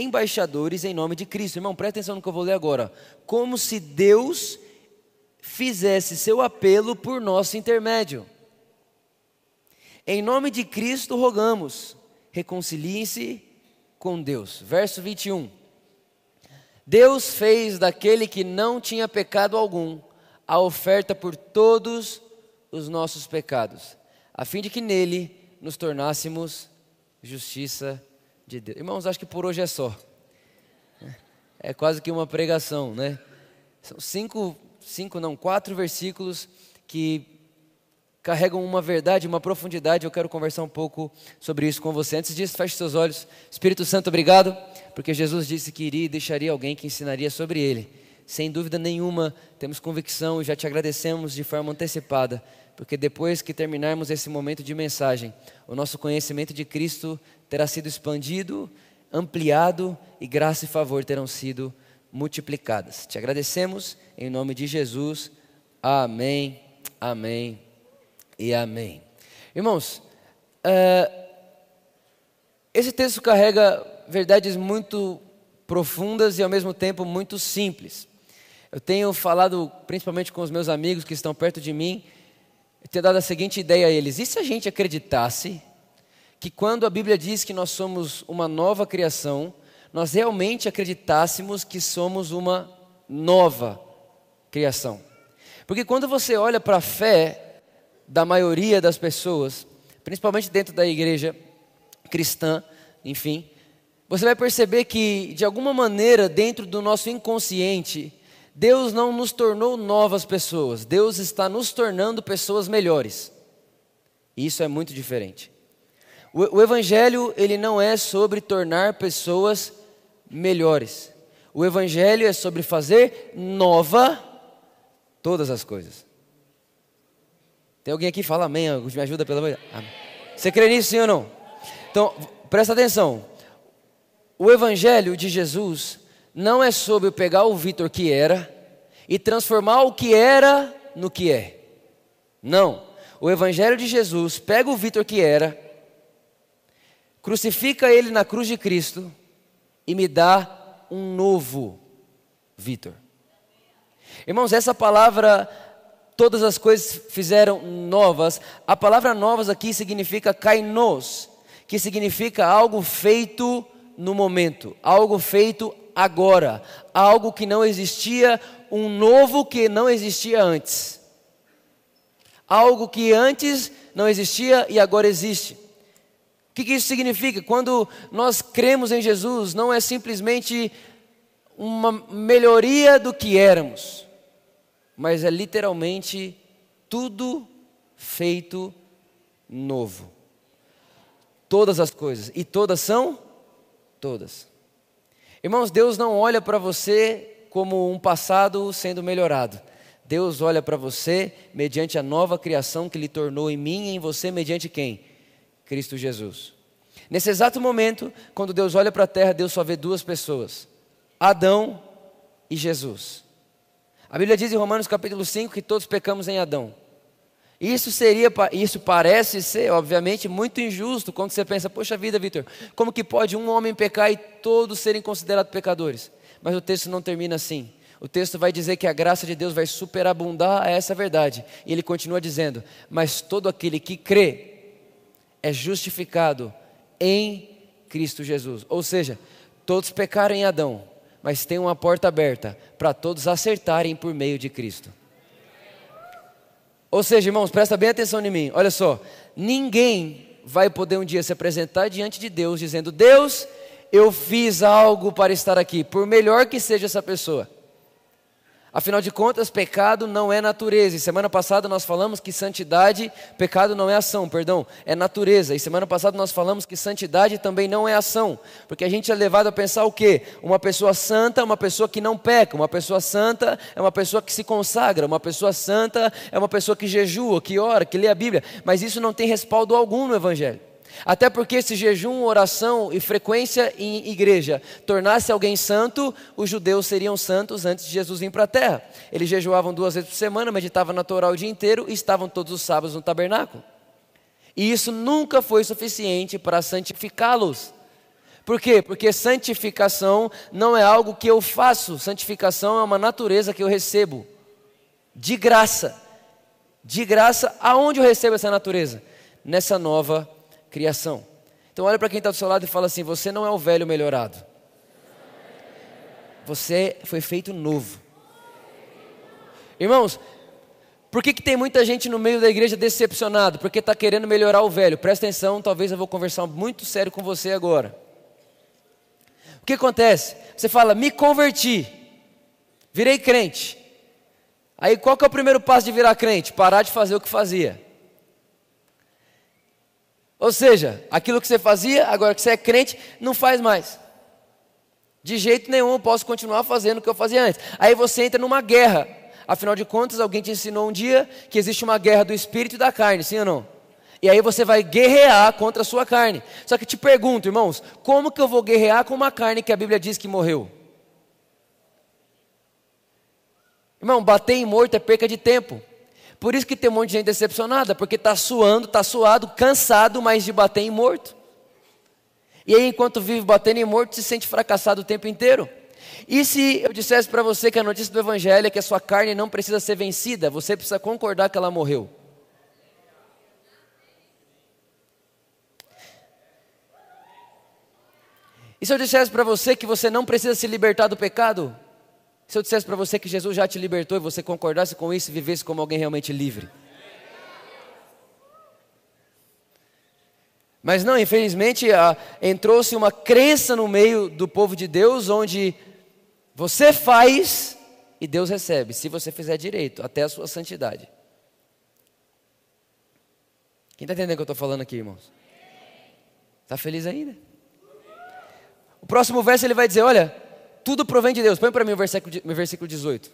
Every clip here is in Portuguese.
embaixadores em nome de Cristo. Irmão, presta atenção no que eu vou ler agora. Como se Deus fizesse seu apelo por nosso intermédio. Em nome de Cristo rogamos, reconciliem-se com Deus. Verso 21. Deus fez daquele que não tinha pecado algum a oferta por todos os nossos pecados, a fim de que nele nos tornássemos justiça de Deus. Irmãos, acho que por hoje é só. É quase que uma pregação, né? São cinco, cinco não, quatro versículos que carregam uma verdade, uma profundidade. Eu quero conversar um pouco sobre isso com você. Antes disso, feche seus olhos. Espírito Santo, obrigado, porque Jesus disse que iria e deixaria alguém que ensinaria sobre ele. Sem dúvida nenhuma, temos convicção e já te agradecemos de forma antecipada, porque depois que terminarmos esse momento de mensagem, o nosso conhecimento de Cristo terá sido expandido, ampliado e graça e favor terão sido multiplicadas. Te agradecemos em nome de Jesus. Amém. Amém e amém. Irmãos, uh, esse texto carrega verdades muito profundas e ao mesmo tempo muito simples. Eu tenho falado principalmente com os meus amigos que estão perto de mim, eu tenho dado a seguinte ideia a eles: e se a gente acreditasse que quando a Bíblia diz que nós somos uma nova criação, nós realmente acreditássemos que somos uma nova criação? Porque quando você olha para a fé, da maioria das pessoas, principalmente dentro da igreja cristã, enfim, você vai perceber que, de alguma maneira, dentro do nosso inconsciente, Deus não nos tornou novas pessoas, Deus está nos tornando pessoas melhores. Isso é muito diferente. O, o Evangelho, ele não é sobre tornar pessoas melhores. O Evangelho é sobre fazer nova todas as coisas. Tem alguém aqui que fala amém? Me ajuda, pelo amor. Você crê nisso, sim ou não? Então, presta atenção. O Evangelho de Jesus não é sobre pegar o Vitor que era e transformar o que era no que é. Não. O Evangelho de Jesus pega o Vitor que era, crucifica ele na cruz de Cristo e me dá um novo Vitor. Irmãos, essa palavra todas as coisas fizeram novas. A palavra novas aqui significa kainos, que significa algo feito no momento, algo feito agora, algo que não existia, um novo que não existia antes. Algo que antes não existia e agora existe. O que, isso significa? Quando nós cremos em Jesus, não é simplesmente uma melhoria do que éramos mas é literalmente tudo feito novo. Todas as coisas, e todas são? Todas. Irmãos, Deus não olha para você como um passado sendo melhorado. Deus olha para você mediante a nova criação que lhe tornou em mim e em você, mediante quem? Cristo Jesus. Nesse exato momento, quando Deus olha para a terra, Deus só vê duas pessoas: Adão e Jesus. A Bíblia diz em Romanos capítulo 5 que todos pecamos em Adão. Isso seria, isso parece ser, obviamente, muito injusto quando você pensa, poxa vida, Vitor, como que pode um homem pecar e todos serem considerados pecadores? Mas o texto não termina assim. O texto vai dizer que a graça de Deus vai superabundar a essa verdade. E ele continua dizendo: Mas todo aquele que crê é justificado em Cristo Jesus. Ou seja, todos pecaram em Adão, mas tem uma porta aberta para todos acertarem por meio de Cristo. Ou seja, irmãos, presta bem atenção em mim. Olha só, ninguém vai poder um dia se apresentar diante de Deus dizendo: Deus, eu fiz algo para estar aqui, por melhor que seja essa pessoa. Afinal de contas, pecado não é natureza. E semana passada nós falamos que santidade, pecado não é ação, perdão, é natureza. E semana passada nós falamos que santidade também não é ação. Porque a gente é levado a pensar o quê? Uma pessoa santa é uma pessoa que não peca. Uma pessoa santa é uma pessoa que se consagra. Uma pessoa santa é uma pessoa que jejua, que ora, que lê a Bíblia. Mas isso não tem respaldo algum no Evangelho. Até porque se jejum, oração e frequência em igreja tornasse alguém santo, os judeus seriam santos antes de Jesus vir para a terra. Eles jejuavam duas vezes por semana, meditavam na Torá o dia inteiro e estavam todos os sábados no tabernáculo. E isso nunca foi suficiente para santificá-los. Por quê? Porque santificação não é algo que eu faço, santificação é uma natureza que eu recebo, de graça. De graça, aonde eu recebo essa natureza? Nessa nova criação. Então olha para quem está do seu lado e fala assim: você não é o velho melhorado. Você foi feito novo. Irmãos, por que, que tem muita gente no meio da igreja decepcionado? Porque está querendo melhorar o velho. Presta atenção, talvez eu vou conversar muito sério com você agora. O que acontece? Você fala, me converti, virei crente. Aí qual que é o primeiro passo de virar crente? Parar de fazer o que fazia. Ou seja, aquilo que você fazia, agora que você é crente, não faz mais. De jeito nenhum eu posso continuar fazendo o que eu fazia antes. Aí você entra numa guerra. Afinal de contas, alguém te ensinou um dia que existe uma guerra do espírito e da carne, sim ou não? E aí você vai guerrear contra a sua carne. Só que te pergunto, irmãos, como que eu vou guerrear com uma carne que a Bíblia diz que morreu? Irmão, bater em morto é perca de tempo. Por isso que tem um monte de gente decepcionada, porque está suando, está suado, cansado, mas de bater em morto. E aí, enquanto vive batendo em morto, se sente fracassado o tempo inteiro. E se eu dissesse para você que a notícia do Evangelho é que a sua carne não precisa ser vencida, você precisa concordar que ela morreu. E se eu dissesse para você que você não precisa se libertar do pecado, se eu dissesse para você que Jesus já te libertou e você concordasse com isso e vivesse como alguém realmente livre? Mas não, infelizmente, entrou-se uma crença no meio do povo de Deus, onde você faz e Deus recebe, se você fizer direito, até a sua santidade. Quem está entendendo o que eu estou falando aqui, irmãos? Está feliz ainda? O próximo verso ele vai dizer: Olha, tudo provém de Deus. Põe para mim o versículo, o versículo 18.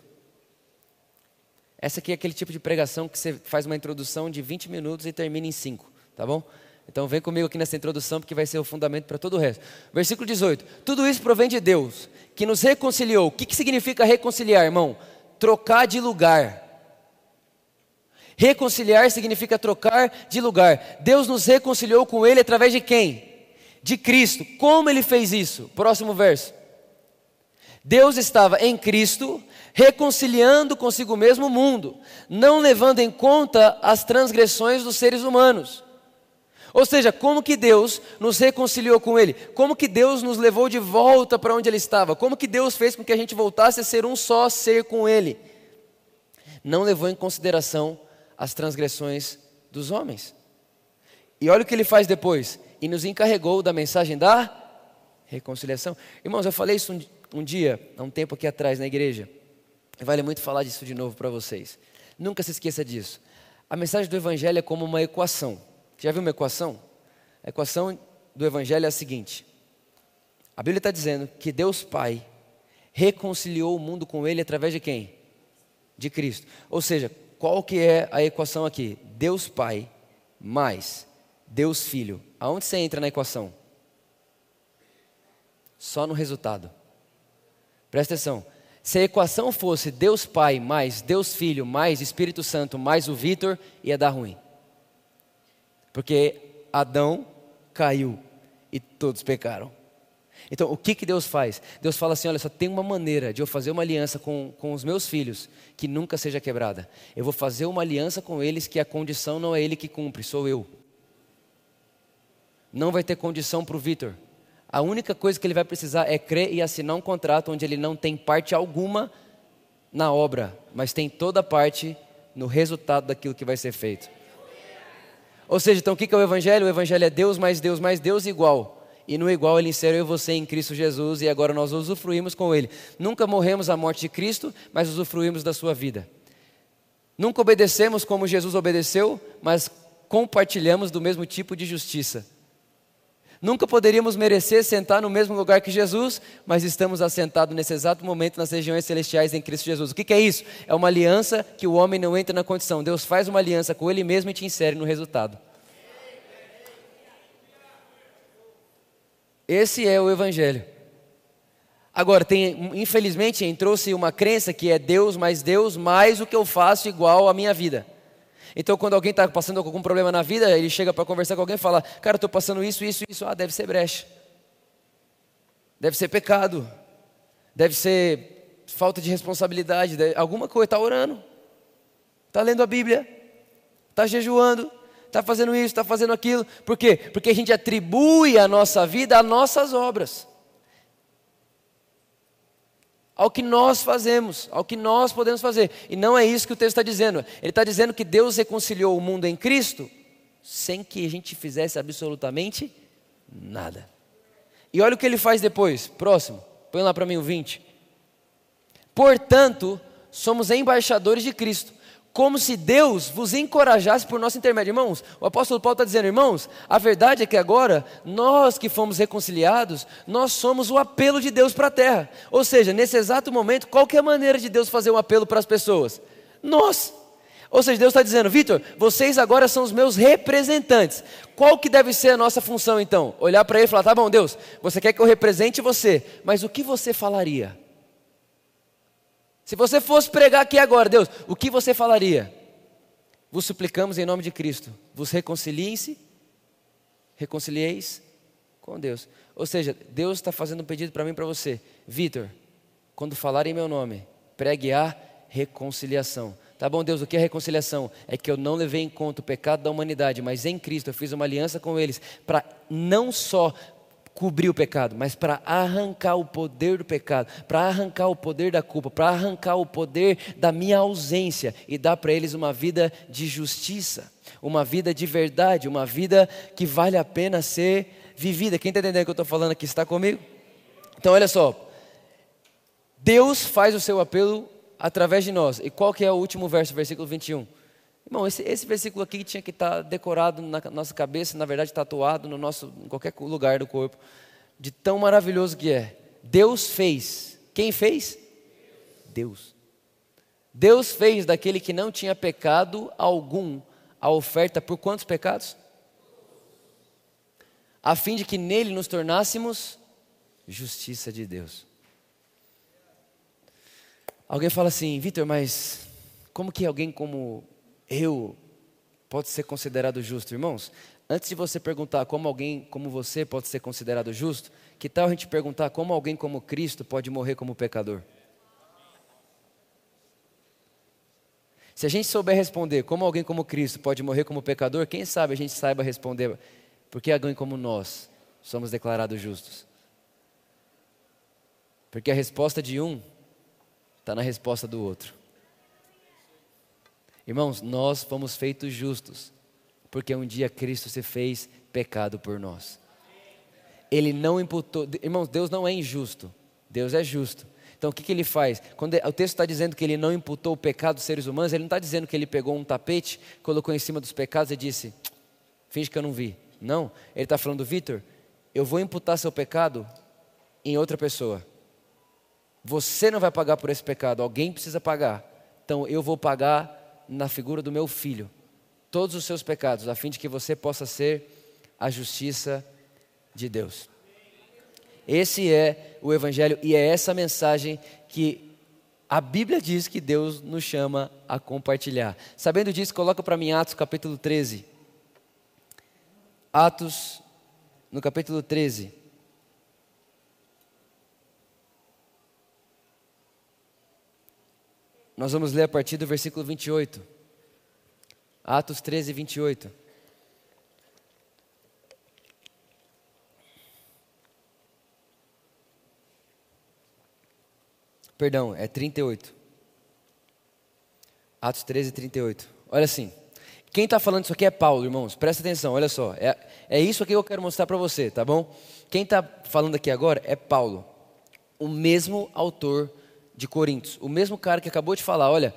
Essa aqui é aquele tipo de pregação que você faz uma introdução de 20 minutos e termina em 5, tá bom? Então vem comigo aqui nessa introdução porque vai ser o fundamento para todo o resto. Versículo 18. Tudo isso provém de Deus, que nos reconciliou. O que, que significa reconciliar, irmão? Trocar de lugar. Reconciliar significa trocar de lugar. Deus nos reconciliou com Ele através de quem? De Cristo. Como Ele fez isso? Próximo verso. Deus estava em Cristo, reconciliando consigo mesmo o mundo, não levando em conta as transgressões dos seres humanos. Ou seja, como que Deus nos reconciliou com Ele? Como que Deus nos levou de volta para onde Ele estava? Como que Deus fez com que a gente voltasse a ser um só ser com Ele? Não levou em consideração as transgressões dos homens. E olha o que Ele faz depois. E nos encarregou da mensagem da reconciliação. Irmãos, eu falei isso um, dia, há um tempo aqui atrás na igreja. Vale muito falar disso de novo para vocês. Nunca se esqueça disso. A mensagem do Evangelho é como uma equação. Já viu uma equação? A equação do Evangelho é a seguinte: a Bíblia está dizendo que Deus Pai reconciliou o mundo com Ele através de quem? De Cristo. Ou seja, qual que é a equação aqui? Deus Pai mais Deus Filho. Aonde você entra na equação? Só no resultado. Presta atenção. Se a equação fosse Deus Pai mais Deus Filho mais Espírito Santo mais o Vitor, ia dar ruim. Porque Adão caiu e todos pecaram. Então, o que, que Deus faz? Deus fala assim: olha, só tem uma maneira de eu fazer uma aliança com, com os meus filhos que nunca seja quebrada. Eu vou fazer uma aliança com eles que a condição não é ele que cumpre, sou eu. Não vai ter condição para o Vitor. A única coisa que ele vai precisar é crer e assinar um contrato onde ele não tem parte alguma na obra, mas tem toda a parte no resultado daquilo que vai ser feito. Ou seja, então o que é o Evangelho? O Evangelho é Deus mais Deus mais Deus igual. E no igual ele e você em Cristo Jesus e agora nós usufruímos com ele. Nunca morremos a morte de Cristo, mas usufruímos da sua vida. Nunca obedecemos como Jesus obedeceu, mas compartilhamos do mesmo tipo de justiça. Nunca poderíamos merecer sentar no mesmo lugar que Jesus, mas estamos assentados nesse exato momento nas regiões celestiais em Cristo Jesus. O que, que, é isso? É uma aliança que o homem não entra na condição. Deus faz uma aliança com ele mesmo e te insere no resultado. Esse é o Evangelho. Agora, tem, infelizmente, entrou-se uma crença que é Deus mais Deus, mais o que eu faço igual à minha vida. Então, quando alguém está passando algum problema na vida, ele chega para conversar com alguém e fala: Cara, estou passando isso, isso, isso. Ah, deve ser brecha. Deve ser pecado. Deve ser falta de responsabilidade. Deve, alguma coisa. Está orando. Está lendo a Bíblia. Está jejuando. Está fazendo isso, está fazendo aquilo. Por quê? Porque a gente atribui a nossa vida a nossas obras. Ao que nós fazemos, ao que nós podemos fazer. E não é isso que o texto está dizendo. Ele está dizendo que Deus reconciliou o mundo em Cristo sem que a gente fizesse absolutamente nada. E olha o que ele faz depois. Próximo. Põe lá para mim o 20. Portanto, somos embaixadores de Cristo, como se Deus vos encorajasse por nosso intermédio. Irmãos, o apóstolo Paulo está dizendo, irmãos, a verdade é que agora, nós que fomos reconciliados, nós somos o apelo de Deus para a terra. Ou seja, nesse exato momento, qual que é a maneira de Deus fazer um apelo para as pessoas? Nós. Ou seja, Deus está dizendo, Vitor, vocês agora são os meus representantes. Qual que deve ser a nossa função então? Olhar para ele e falar, tá bom, Deus, você quer que eu represente você, mas o que você falaria? Se você fosse pregar aqui agora, Deus, o que você falaria? Vos suplicamos em nome de Cristo, vos reconciliem-se, reconcilieis com Deus. Ou seja, Deus está fazendo um pedido para mim e para você, Vitor, quando falar em meu nome, pregue a reconciliação. Tá bom, Deus, o que é reconciliação? É que eu não levei em conta o pecado da humanidade, mas em Cristo eu fiz uma aliança com eles para não só cobrir o pecado, mas para arrancar o poder do pecado, para arrancar o poder da culpa, para arrancar o poder da minha ausência e dar para eles uma vida de justiça, uma vida de verdade, uma vida que vale a pena ser vivida. Quem está entendendo o que eu estou falando aqui está comigo? Então, olha só. Deus faz o seu apelo através de nós. E qual que é o último verso, versículo 21? Irmão, esse, esse versículo aqui tinha que estar tá decorado na nossa cabeça, na verdade tatuado no nosso, em qualquer lugar do corpo, de tão maravilhoso que é. Deus fez. Quem fez? Deus. Deus fez daquele que não tinha pecado algum a oferta por quantos pecados? A fim de que nele nos tornássemos justiça de Deus. Alguém fala assim, Vitor, mas como que alguém como eu pode ser considerado justo, irmãos? Antes de você perguntar como alguém como você pode ser considerado justo, que tal a gente perguntar como alguém como Cristo pode morrer como pecador? Se a gente souber responder como alguém como Cristo pode morrer como pecador, quem sabe a gente saiba responder porque alguém como nós somos declarados justos. Porque a resposta de um está na resposta do outro. Irmãos, nós fomos feitos justos, porque um dia Cristo se fez pecado por nós. Ele não imputou, irmãos, Deus não é injusto, Deus é justo. Então o que, que ele faz? Quando o texto está dizendo que ele não imputou o pecado dos seres humanos, ele não está dizendo que ele pegou um tapete, colocou em cima dos pecados e disse: finge que eu não vi. Não, ele está falando, Vitor, eu vou imputar seu pecado em outra pessoa. Você não vai pagar por esse pecado, alguém precisa pagar. Então eu vou pagar na figura do meu filho todos os seus pecados, a fim de que você possa ser a justiça de Deus. Esse é o Evangelho e é essa mensagem que a Bíblia diz que Deus nos chama a compartilhar. Sabendo disso, coloca para mim Atos capítulo 13. Atos, no capítulo 13. Nós vamos ler a partir do versículo 28. Atos 13, 28. Perdão, é 38. Atos 13, 38. Olha assim. Quem está falando isso aqui é Paulo, irmãos. Presta atenção, olha só. É, é isso aqui que eu quero mostrar para você, tá bom? Quem está falando aqui agora é Paulo, o mesmo autor de Coríntios, o mesmo cara que acabou de falar: olha,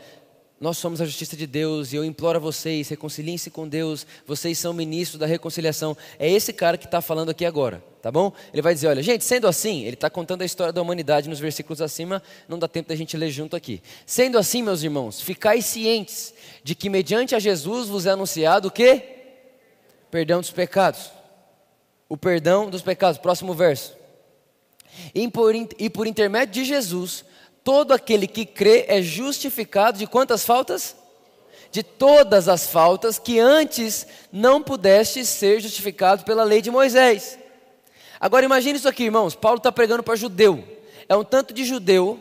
nós somos a justiça de Deus e eu imploro a vocês, reconciliem-se com Deus, vocês são ministros da reconciliação. É esse cara que está falando aqui agora, tá bom? Ele vai dizer: olha, gente, sendo assim, ele está contando a história da humanidade nos versículos acima, não dá tempo da gente ler junto aqui. Sendo assim, meus irmãos, ficais cientes de que mediante a Jesus vos é anunciado o quê? Perdão dos pecados. O perdão dos pecados, próximo verso. E por, e por intermédio de Jesus, todo aquele que crê é justificado de quantas faltas? De todas as faltas que antes não pudeste ser justificado pela lei de Moisés. Agora imagine isso aqui, irmãos. Paulo está pregando para judeu. É um tanto de judeu,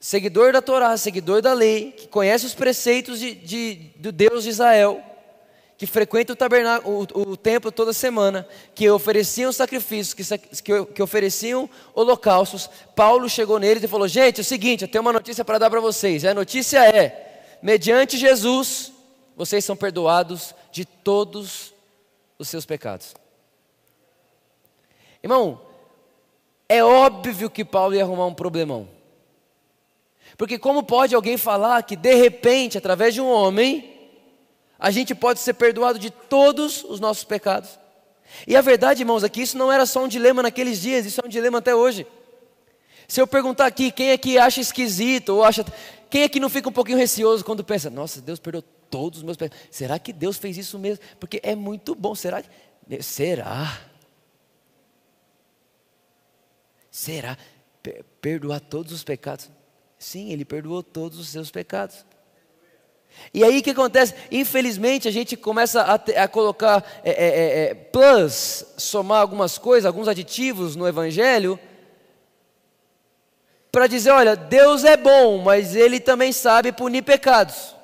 seguidor da Torá, seguidor da lei, que conhece os preceitos de, de, do Deus de Israel, que frequenta o tabernáculo, o, o templo toda semana, que ofereciam sacrifícios, que, que, que ofereciam holocaustos. Paulo chegou neles e falou: Gente, é o seguinte, eu tenho uma notícia para dar para vocês. A notícia é: mediante Jesus, vocês são perdoados de todos os seus pecados. Irmão, é óbvio que Paulo ia arrumar um problemão. Porque como pode alguém falar que de repente, através de um homem, a gente pode ser perdoado de todos os nossos pecados? E a verdade, irmãos, aqui isso não era só um dilema naqueles dias, isso é um dilema até hoje. Se eu perguntar aqui, quem é que acha esquisito ou acha, quem é que não fica um pouquinho receoso quando pensa, nossa, Deus perdoou todos os meus pecados. Será que Deus fez isso mesmo? Porque é muito bom. Será? Será? Será? Perdoar todos os pecados? Sim, ele perdoou todos os seus pecados. E aí o que acontece? Infelizmente a gente começa a, a colocar é, é, é, é, plus, somar algumas coisas, alguns aditivos no Evangelho, para dizer: olha, Deus é bom, mas Ele também sabe punir pecados.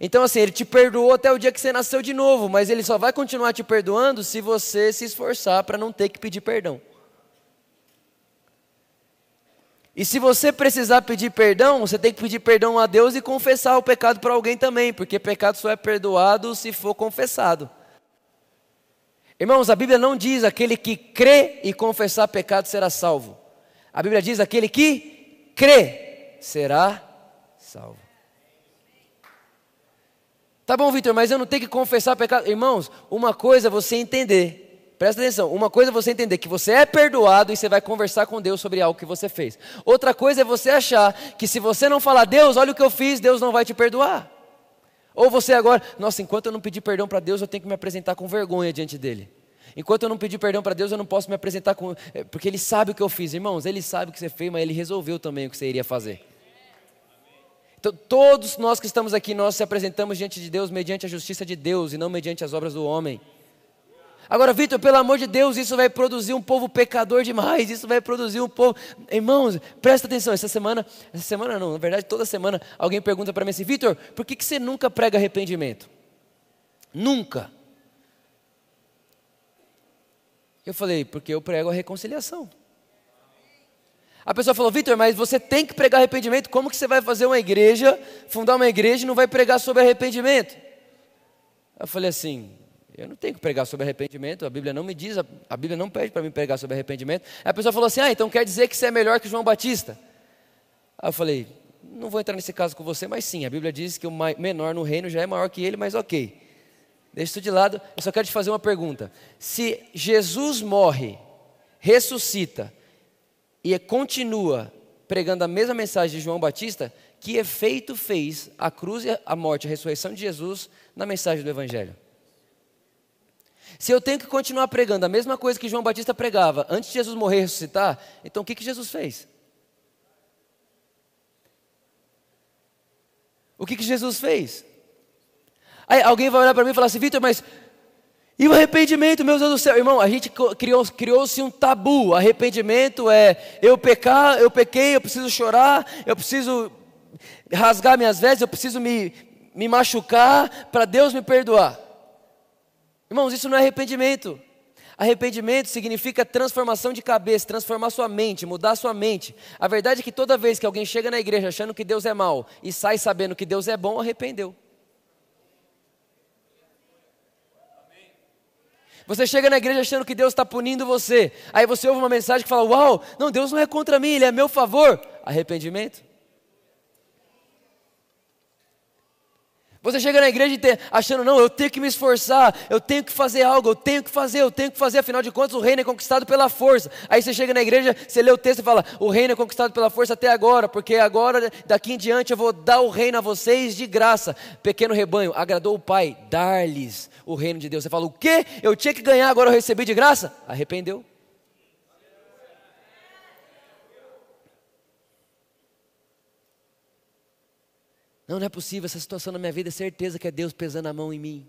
Então, assim, Ele te perdoou até o dia que você nasceu de novo, mas Ele só vai continuar te perdoando se você se esforçar para não ter que pedir perdão. E se você precisar pedir perdão, você tem que pedir perdão a Deus e confessar o pecado para alguém também, porque pecado só é perdoado se for confessado. Irmãos, a Bíblia não diz aquele que crê e confessar pecado será salvo. A Bíblia diz aquele que crê será salvo. Tá bom, Vitor, mas eu não tenho que confessar pecado. Irmãos, uma coisa é você entender Presta atenção, uma coisa é você entender que você é perdoado e você vai conversar com Deus sobre algo que você fez. Outra coisa é você achar que se você não falar, Deus, olha o que eu fiz, Deus não vai te perdoar. Ou você agora, nossa, enquanto eu não pedir perdão para Deus, eu tenho que me apresentar com vergonha diante dele. Enquanto eu não pedir perdão para Deus, eu não posso me apresentar com. Eh, porque Ele sabe o que eu fiz. Irmãos, Ele sabe o que você fez, mas Ele resolveu também o que você iria fazer. Então, todos nós que estamos aqui, nós se apresentamos diante de Deus mediante a justiça de Deus e não mediante as obras do homem. Agora, Vitor, pelo amor de Deus, isso vai produzir um povo pecador demais, isso vai produzir um povo. Irmãos, presta atenção, essa semana, essa semana não, na verdade, toda semana alguém pergunta para mim assim: Vitor, por que, que você nunca prega arrependimento? Nunca. Eu falei, porque eu prego a reconciliação. A pessoa falou, Vitor, mas você tem que pregar arrependimento, como que você vai fazer uma igreja, fundar uma igreja e não vai pregar sobre arrependimento? Eu falei assim, eu não tenho que pregar sobre arrependimento, a Bíblia não me diz, a Bíblia não pede para mim pregar sobre arrependimento. Aí a pessoa falou assim: ah, então quer dizer que você é melhor que João Batista? Aí eu falei: não vou entrar nesse caso com você, mas sim, a Bíblia diz que o menor no reino já é maior que ele, mas ok. Deixa isso de lado, eu só quero te fazer uma pergunta. Se Jesus morre, ressuscita e continua pregando a mesma mensagem de João Batista, que efeito fez a cruz, a morte, a ressurreição de Jesus na mensagem do Evangelho? Se eu tenho que continuar pregando a mesma coisa que João Batista pregava antes de Jesus morrer e ressuscitar, então o que, que Jesus fez? O que, que Jesus fez? Aí alguém vai olhar para mim e falar assim, Vitor, mas e o arrependimento, meu Deus do céu? Irmão, a gente criou-se criou um tabu. Arrependimento é eu pecar, eu pequei, eu preciso chorar, eu preciso rasgar minhas vestes, eu preciso me, me machucar para Deus me perdoar. Irmãos, isso não é arrependimento. Arrependimento significa transformação de cabeça, transformar sua mente, mudar sua mente. A verdade é que toda vez que alguém chega na igreja achando que Deus é mau e sai sabendo que Deus é bom, arrependeu. Você chega na igreja achando que Deus está punindo você. Aí você ouve uma mensagem que fala: Uau, não, Deus não é contra mim, Ele é a meu favor. Arrependimento. Você chega na igreja achando, não, eu tenho que me esforçar, eu tenho que fazer algo, eu tenho que fazer, eu tenho que fazer, afinal de contas o reino é conquistado pela força. Aí você chega na igreja, você lê o texto e fala, o reino é conquistado pela força até agora, porque agora, daqui em diante, eu vou dar o reino a vocês de graça. Pequeno rebanho, agradou o Pai, dar-lhes o reino de Deus. Você fala, o quê? Eu tinha que ganhar, agora eu recebi de graça? Arrependeu. Não, não é possível, essa situação na minha vida é certeza que é Deus pesando a mão em mim.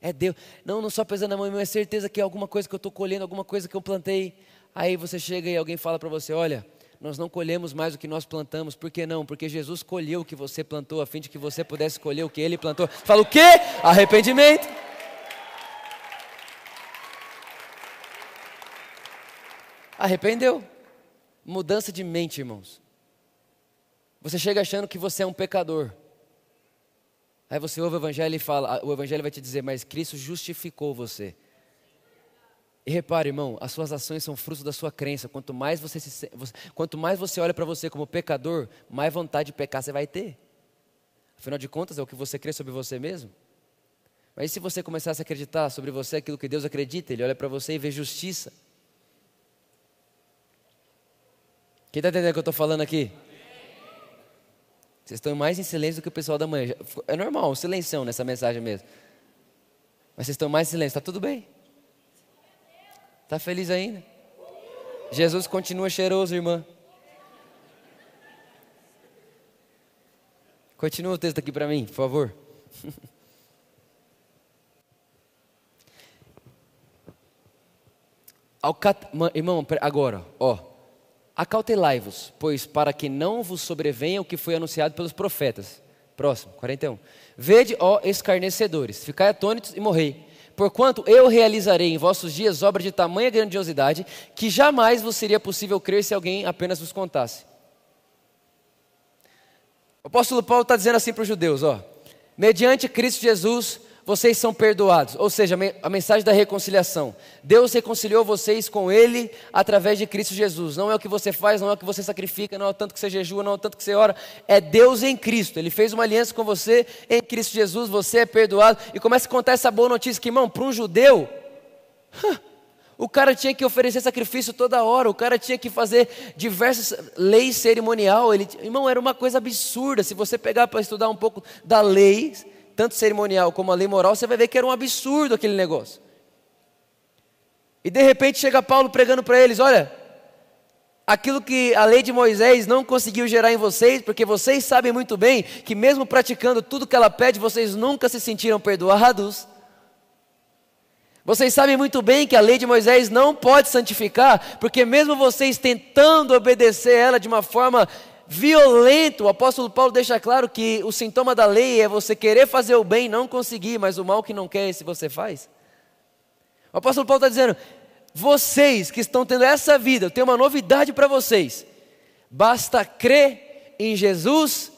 É Deus. Não, não só pesando a mão, irmão, é certeza que é alguma coisa que eu estou colhendo, alguma coisa que eu plantei. Aí você chega e alguém fala para você: olha, nós não colhemos mais o que nós plantamos. Por que não? Porque Jesus colheu o que você plantou, a fim de que você pudesse colher o que ele plantou. Fala o quê? Arrependimento. Arrependeu. Mudança de mente, irmãos. Você chega achando que você é um pecador. Aí você ouve o evangelho e fala, o evangelho vai te dizer, mas Cristo justificou você. E repare, irmão, as suas ações são fruto da sua crença. Quanto mais você, se, quanto mais você olha para você como pecador, mais vontade de pecar você vai ter. Afinal de contas, é o que você crê sobre você mesmo. Mas e se você começasse a acreditar sobre você aquilo que Deus acredita? Ele olha para você e vê justiça. Quem está entendendo o que eu estou falando aqui? Vocês estão mais em silêncio do que o pessoal da manhã. É normal, um silenção nessa mensagem mesmo. Mas vocês estão mais em silêncio, está tudo bem. Está feliz ainda? Jesus continua cheiroso, irmã. Continua o texto aqui para mim, por favor. Irmão, agora, ó. Acautelai-vos, pois para que não vos sobrevenha o que foi anunciado pelos profetas. Próximo, 41. Vede, ó escarnecedores, ficai atônitos e morrei. Porquanto eu realizarei em vossos dias obra de tamanha grandiosidade que jamais vos seria possível crer se alguém apenas vos contasse. O apóstolo Paulo está dizendo assim para os judeus: ó, mediante Cristo Jesus, vocês são perdoados. Ou seja, a mensagem da reconciliação. Deus reconciliou vocês com Ele através de Cristo Jesus. Não é o que você faz, não é o que você sacrifica, não é o tanto que você jejua, não é o tanto que você ora. É Deus em Cristo. Ele fez uma aliança com você em Cristo Jesus. Você é perdoado. E começa a contar essa boa notícia que, irmão, para um judeu. O cara tinha que oferecer sacrifício toda hora, o cara tinha que fazer diversas leis cerimonial. Ele, irmão, era uma coisa absurda. Se você pegar para estudar um pouco da lei, tanto cerimonial como a lei moral, você vai ver que era um absurdo aquele negócio. E de repente chega Paulo pregando para eles: olha, aquilo que a lei de Moisés não conseguiu gerar em vocês, porque vocês sabem muito bem que, mesmo praticando tudo que ela pede, vocês nunca se sentiram perdoados. Vocês sabem muito bem que a lei de Moisés não pode santificar, porque mesmo vocês tentando obedecer ela de uma forma violento. O apóstolo Paulo deixa claro que o sintoma da lei é você querer fazer o bem e não conseguir, mas o mal que não quer, esse você faz. O apóstolo Paulo está dizendo: vocês que estão tendo essa vida, eu tenho uma novidade para vocês. Basta crer em Jesus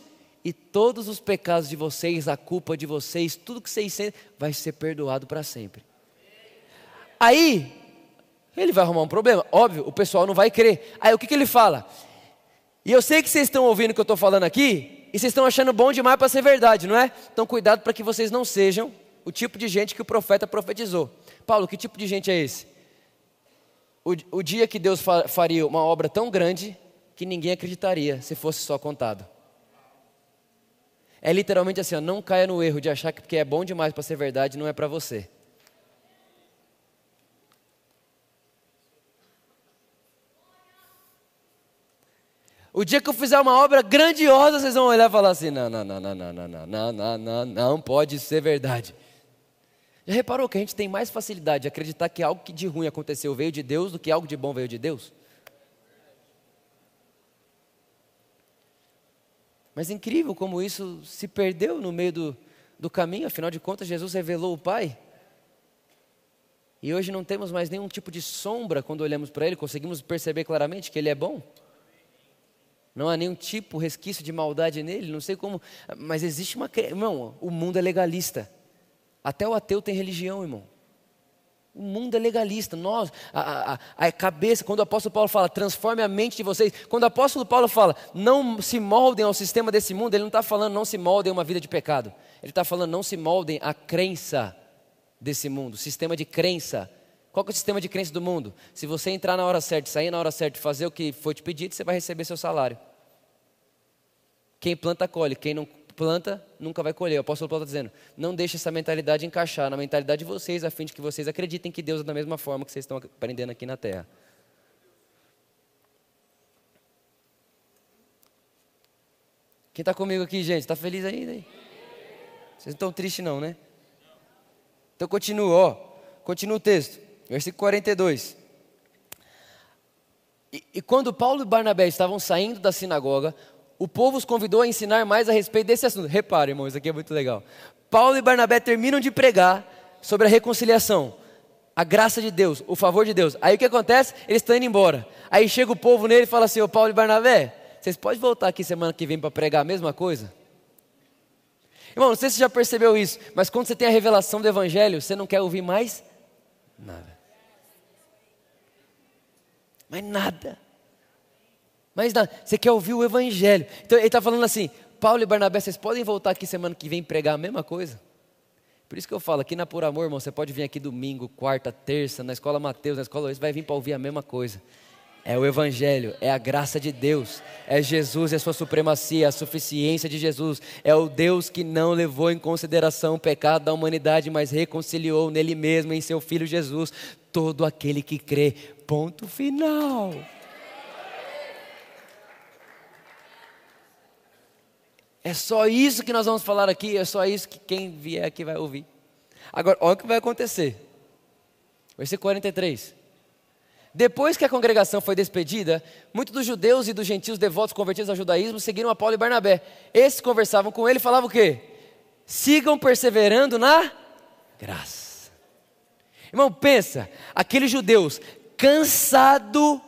e todos os pecados de vocês, a culpa de vocês, tudo que vocês sentem, vai ser perdoado para sempre. Aí, ele vai arrumar um problema. Óbvio, o pessoal não vai crer. Aí o que, que ele fala? E eu sei que vocês estão ouvindo o que eu estou falando aqui, e vocês estão achando bom demais para ser verdade, não é? Então cuidado para que vocês não sejam o tipo de gente que o profeta profetizou. Paulo, que tipo de gente é esse? O, o dia que Deus faria uma obra tão grande que ninguém acreditaria se fosse só contado. É literalmente assim, ó, não caia no erro de achar que porque é bom demais para ser verdade não é para você. O dia que eu fizer uma obra grandiosa, vocês vão olhar e falar assim: não, não, não, não, não, não, não, não, não, não, não pode ser verdade. Já reparou que a gente tem mais facilidade de acreditar que algo de ruim aconteceu veio de Deus do que algo de bom veio de Deus? Mas é incrível como isso se perdeu no meio do, do caminho, afinal de contas, Jesus revelou o Pai. E hoje não temos mais nenhum tipo de sombra quando olhamos para Ele, conseguimos perceber claramente que Ele é bom. Não há nenhum tipo, resquício de maldade nele, não sei como. Mas existe uma. Irmão, o mundo é legalista. Até o ateu tem religião, irmão. O mundo é legalista. Nós, a, a, a, cabeça, quando o apóstolo Paulo fala, transforme a mente de vocês. Quando o apóstolo Paulo fala, não se moldem ao sistema desse mundo, ele não está falando não se moldem a uma vida de pecado. Ele está falando não se moldem à crença desse mundo, sistema de crença. Qual é o sistema de crença do mundo? Se você entrar na hora certa, sair na hora certa fazer o que foi te pedido, você vai receber seu salário. Quem planta, colhe. Quem não planta, nunca vai colher. O apóstolo Paulo está dizendo: não deixe essa mentalidade encaixar na mentalidade de vocês, a fim de que vocês acreditem que Deus é da mesma forma que vocês estão aprendendo aqui na terra. Quem está comigo aqui, gente? Está feliz ainda? Vocês não estão tristes, não, né? Então continua, ó. Continua o texto. Versículo 42. E, e quando Paulo e Barnabé estavam saindo da sinagoga, o povo os convidou a ensinar mais a respeito desse assunto. Repare, irmão, isso aqui é muito legal. Paulo e Barnabé terminam de pregar sobre a reconciliação, a graça de Deus, o favor de Deus. Aí o que acontece? Eles estão indo embora. Aí chega o povo nele e fala assim: Ô Paulo e Barnabé, vocês podem voltar aqui semana que vem para pregar a mesma coisa? Irmão, não sei se você já percebeu isso, mas quando você tem a revelação do Evangelho, você não quer ouvir mais nada. Mais nada. Mais nada. Você quer ouvir o Evangelho. Então ele está falando assim: Paulo e Barnabé, vocês podem voltar aqui semana que vem pregar a mesma coisa? Por isso que eu falo, aqui na Por Amor, irmão, você pode vir aqui domingo, quarta, terça, na escola Mateus, na escola você vai vir para ouvir a mesma coisa. É o Evangelho, é a graça de Deus, é Jesus e a sua supremacia, a suficiência de Jesus. É o Deus que não levou em consideração o pecado da humanidade, mas reconciliou nele mesmo, em seu Filho Jesus, todo aquele que crê. Ponto final. É só isso que nós vamos falar aqui, é só isso que quem vier aqui vai ouvir. Agora, olha o que vai acontecer. Versículo 43. Depois que a congregação foi despedida, muitos dos judeus e dos gentios devotos convertidos ao judaísmo seguiram a Paulo e Barnabé. Esses conversavam com ele e falavam o quê? Sigam perseverando na graça. Irmão, pensa, aqueles judeus cansados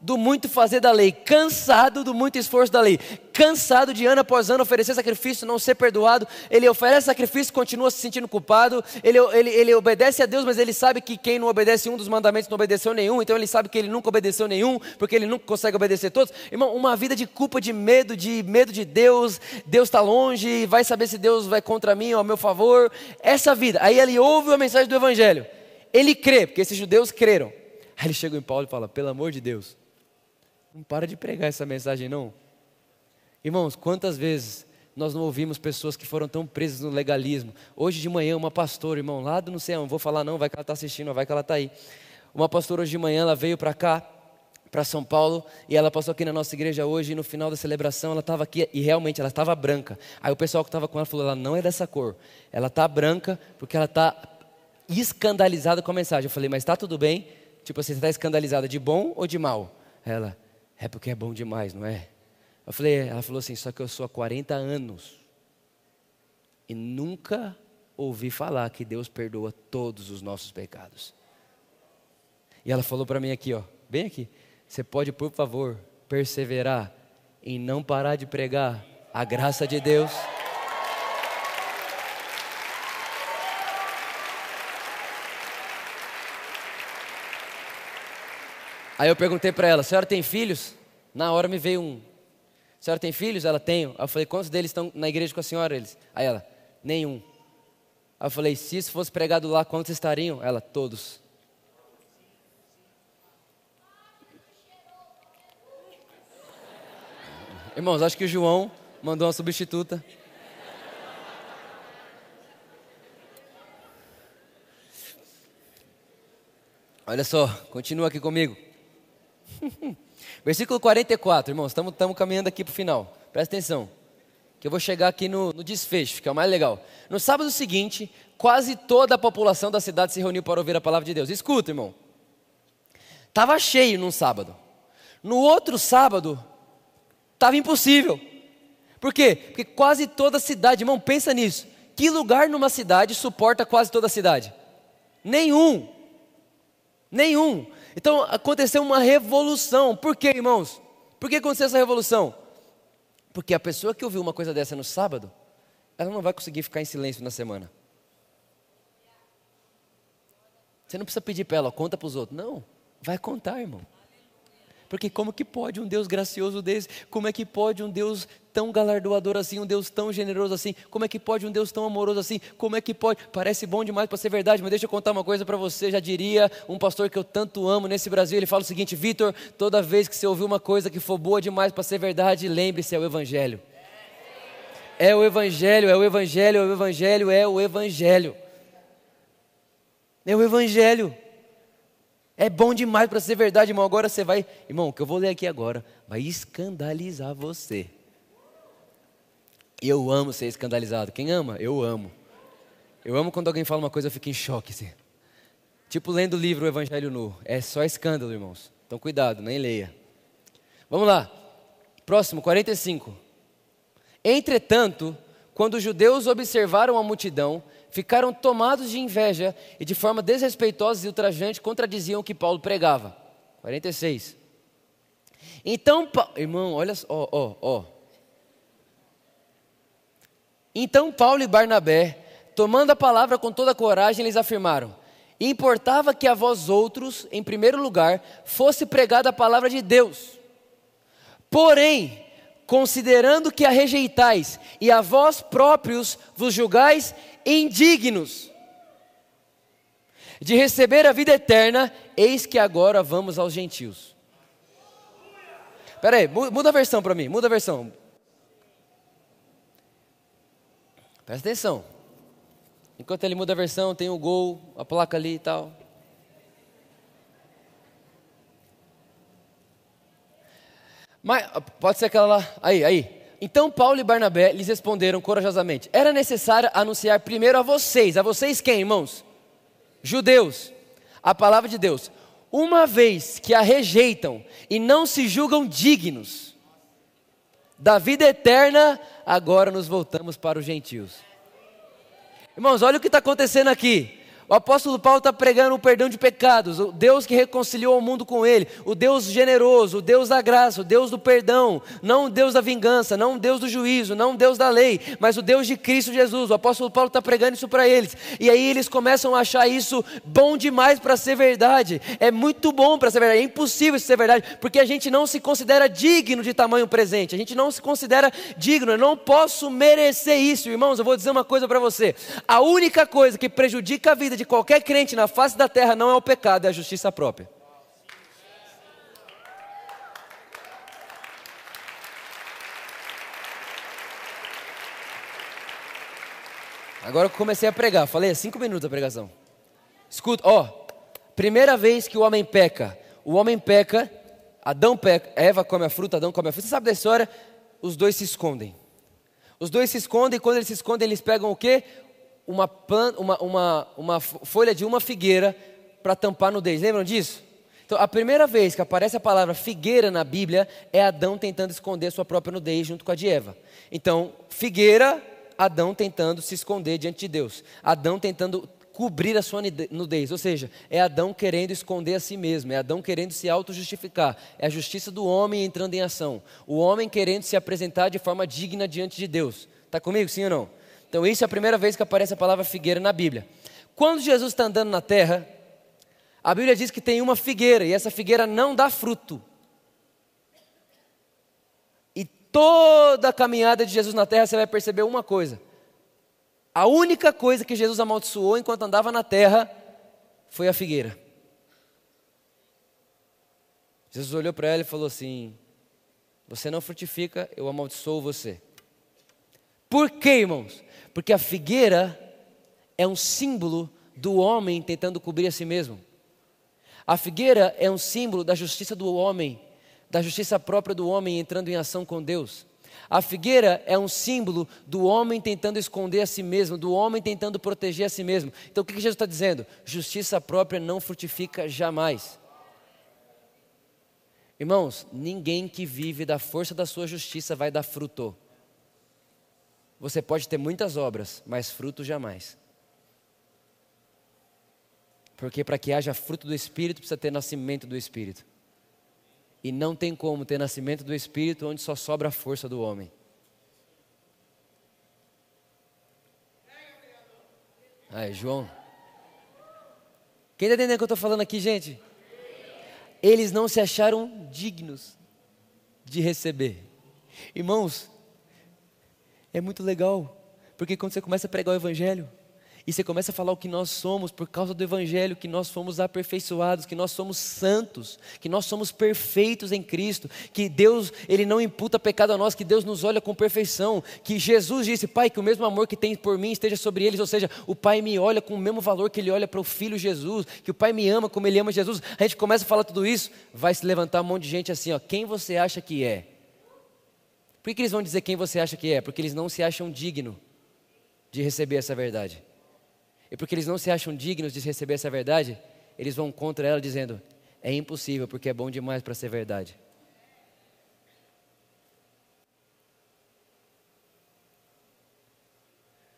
do muito fazer da lei, cansado do muito esforço da lei, cansado de ano após ano oferecer sacrifício, não ser perdoado, ele oferece sacrifício, continua se sentindo culpado, ele, ele, ele obedece a Deus, mas ele sabe que quem não obedece um dos mandamentos não obedeceu nenhum, então ele sabe que ele nunca obedeceu nenhum, porque ele nunca consegue obedecer todos. Irmão, uma vida de culpa, de medo, de medo de Deus, Deus está longe, vai saber se Deus vai contra mim ou a meu favor, essa vida. Aí ele ouve a mensagem do Evangelho, ele crê, porque esses judeus creram. Aí ele chega em Paulo e fala: pelo amor de Deus não para de pregar essa mensagem, não. Irmãos, quantas vezes nós não ouvimos pessoas que foram tão presas no legalismo? Hoje de manhã, uma pastora, irmão, lá do não sei, não vou falar não, vai que ela está assistindo, vai que ela está aí. Uma pastora hoje de manhã, ela veio para cá, para São Paulo, e ela passou aqui na nossa igreja hoje, e no final da celebração, ela estava aqui, e realmente ela estava branca. Aí o pessoal que estava com ela falou: ela não é dessa cor, ela está branca porque ela está escandalizada com a mensagem. Eu falei: mas está tudo bem? Tipo assim, você está escandalizada de bom ou de mal? Ela, é porque é bom demais, não é? Eu falei, ela falou assim, só que eu sou há 40 anos e nunca ouvi falar que Deus perdoa todos os nossos pecados. E ela falou para mim aqui, ó, bem aqui, você pode, por favor, perseverar em não parar de pregar a graça de Deus? Aí eu perguntei para ela: senhora tem filhos? Na hora me veio um. Senhora tem filhos? Ela tem. Aí eu falei: quantos deles estão na igreja com a senhora? Eles. Aí ela: nenhum. Aí eu falei: se isso fosse pregado lá, quantos estariam? Ela: todos. Irmãos, acho que o João mandou uma substituta. Olha só, continua aqui comigo. Versículo 44, irmãos, estamos caminhando aqui para o final. Presta atenção, que eu vou chegar aqui no, no desfecho, que é o mais legal. No sábado seguinte, quase toda a população da cidade se reuniu para ouvir a palavra de Deus. Escuta, irmão. Estava cheio num sábado. No outro sábado, estava impossível. Por quê? Porque quase toda a cidade, irmão, pensa nisso. Que lugar numa cidade suporta quase toda a cidade? Nenhum. Nenhum. Então aconteceu uma revolução. Por quê, irmãos? Por que aconteceu essa revolução? Porque a pessoa que ouviu uma coisa dessa no sábado, ela não vai conseguir ficar em silêncio na semana. Você não precisa pedir para ela, conta para os outros. Não, vai contar, irmão. Porque como que pode um Deus gracioso desse? Como é que pode um Deus tão galardoador assim, um Deus tão generoso assim? Como é que pode um Deus tão amoroso assim? Como é que pode? Parece bom demais para ser verdade, mas deixa eu contar uma coisa para você. Já diria um pastor que eu tanto amo nesse Brasil, ele fala o seguinte: Vitor, toda vez que você ouvir uma coisa que for boa demais para ser verdade, lembre-se, é o Evangelho. É o Evangelho, é o Evangelho, é o Evangelho, é o Evangelho. É o Evangelho. É bom demais para ser verdade, irmão. Agora você vai, irmão, o que eu vou ler aqui agora vai escandalizar você. Eu amo ser escandalizado. Quem ama? Eu amo. Eu amo quando alguém fala uma coisa, eu fico em choque. Assim. Tipo lendo o livro O Evangelho Nu. É só escândalo, irmãos. Então cuidado, nem leia. Vamos lá. Próximo, 45. Entretanto, quando os judeus observaram a multidão, ficaram tomados de inveja e de forma desrespeitosa e ultrajante contradiziam o que Paulo pregava. 46. Então, irmão, olha só, ó, ó, ó. Então Paulo e Barnabé, tomando a palavra com toda coragem, eles afirmaram: Importava que a vós outros, em primeiro lugar, fosse pregada a palavra de Deus. Porém, considerando que a rejeitais e a vós próprios vos julgais indignos de receber a vida eterna, eis que agora vamos aos gentios. Espera aí, muda a versão para mim, muda a versão. Presta atenção. Enquanto ele muda a versão, tem o gol, a placa ali e tal. Mas, pode ser aquela lá. Aí, aí. Então Paulo e Barnabé lhes responderam corajosamente: Era necessário anunciar primeiro a vocês. A vocês quem, irmãos? Judeus. A palavra de Deus. Uma vez que a rejeitam e não se julgam dignos da vida eterna, agora nos voltamos para os gentios. Irmãos, olha o que está acontecendo aqui. O apóstolo Paulo está pregando o perdão de pecados, o Deus que reconciliou o mundo com ele, o Deus generoso, o Deus da graça, o Deus do perdão, não o Deus da vingança, não o Deus do juízo, não o Deus da lei, mas o Deus de Cristo Jesus. O apóstolo Paulo está pregando isso para eles, e aí eles começam a achar isso bom demais para ser verdade. É muito bom para ser verdade, é impossível ser verdade, porque a gente não se considera digno de tamanho presente, a gente não se considera digno, eu não posso merecer isso, irmãos. Eu vou dizer uma coisa para você: a única coisa que prejudica a vida de de qualquer crente na face da terra não é o pecado, é a justiça própria. Agora eu comecei a pregar, falei é cinco minutos a pregação. Escuta, ó, primeira vez que o homem peca, o homem peca, Adão peca, Eva come a fruta, Adão come a fruta. Você sabe da história? Os dois se escondem. Os dois se escondem, e quando eles se escondem, eles pegam o quê? Uma, uma, uma, uma folha de uma figueira para tampar a nudez. Lembram disso? Então, a primeira vez que aparece a palavra figueira na Bíblia é Adão tentando esconder sua própria nudez junto com a de Eva. Então, figueira, Adão tentando se esconder diante de Deus. Adão tentando cobrir a sua nudez, ou seja, é Adão querendo esconder a si mesmo, é Adão querendo se auto-justificar, é a justiça do homem entrando em ação, o homem querendo se apresentar de forma digna diante de Deus. Está comigo, sim ou não? Então, isso é a primeira vez que aparece a palavra figueira na Bíblia. Quando Jesus está andando na terra, a Bíblia diz que tem uma figueira e essa figueira não dá fruto. E toda a caminhada de Jesus na terra você vai perceber uma coisa: a única coisa que Jesus amaldiçoou enquanto andava na terra foi a figueira. Jesus olhou para ela e falou assim: Você não frutifica, eu amaldiçoo você. Por quê, irmãos? Porque a figueira é um símbolo do homem tentando cobrir a si mesmo. A figueira é um símbolo da justiça do homem, da justiça própria do homem entrando em ação com Deus. A figueira é um símbolo do homem tentando esconder a si mesmo, do homem tentando proteger a si mesmo. Então o que Jesus está dizendo? Justiça própria não frutifica jamais. Irmãos, ninguém que vive da força da sua justiça vai dar fruto. Você pode ter muitas obras, mas fruto jamais. Porque para que haja fruto do Espírito, precisa ter nascimento do Espírito. E não tem como ter nascimento do Espírito onde só sobra a força do homem. Aí, João. Quem está entendendo o que eu estou falando aqui, gente? Eles não se acharam dignos de receber. Irmãos, é muito legal, porque quando você começa a pregar o Evangelho, e você começa a falar o que nós somos por causa do Evangelho, que nós fomos aperfeiçoados, que nós somos santos, que nós somos perfeitos em Cristo, que Deus, Ele não imputa pecado a nós, que Deus nos olha com perfeição, que Jesus disse, Pai, que o mesmo amor que tem por mim esteja sobre eles, ou seja, o Pai me olha com o mesmo valor que Ele olha para o Filho Jesus, que o Pai me ama como Ele ama Jesus. A gente começa a falar tudo isso, vai se levantar um monte de gente assim, ó, quem você acha que é? Por que, que eles vão dizer quem você acha que é? Porque eles não se acham digno de receber essa verdade. E porque eles não se acham dignos de receber essa verdade, eles vão contra ela dizendo: é impossível porque é bom demais para ser verdade.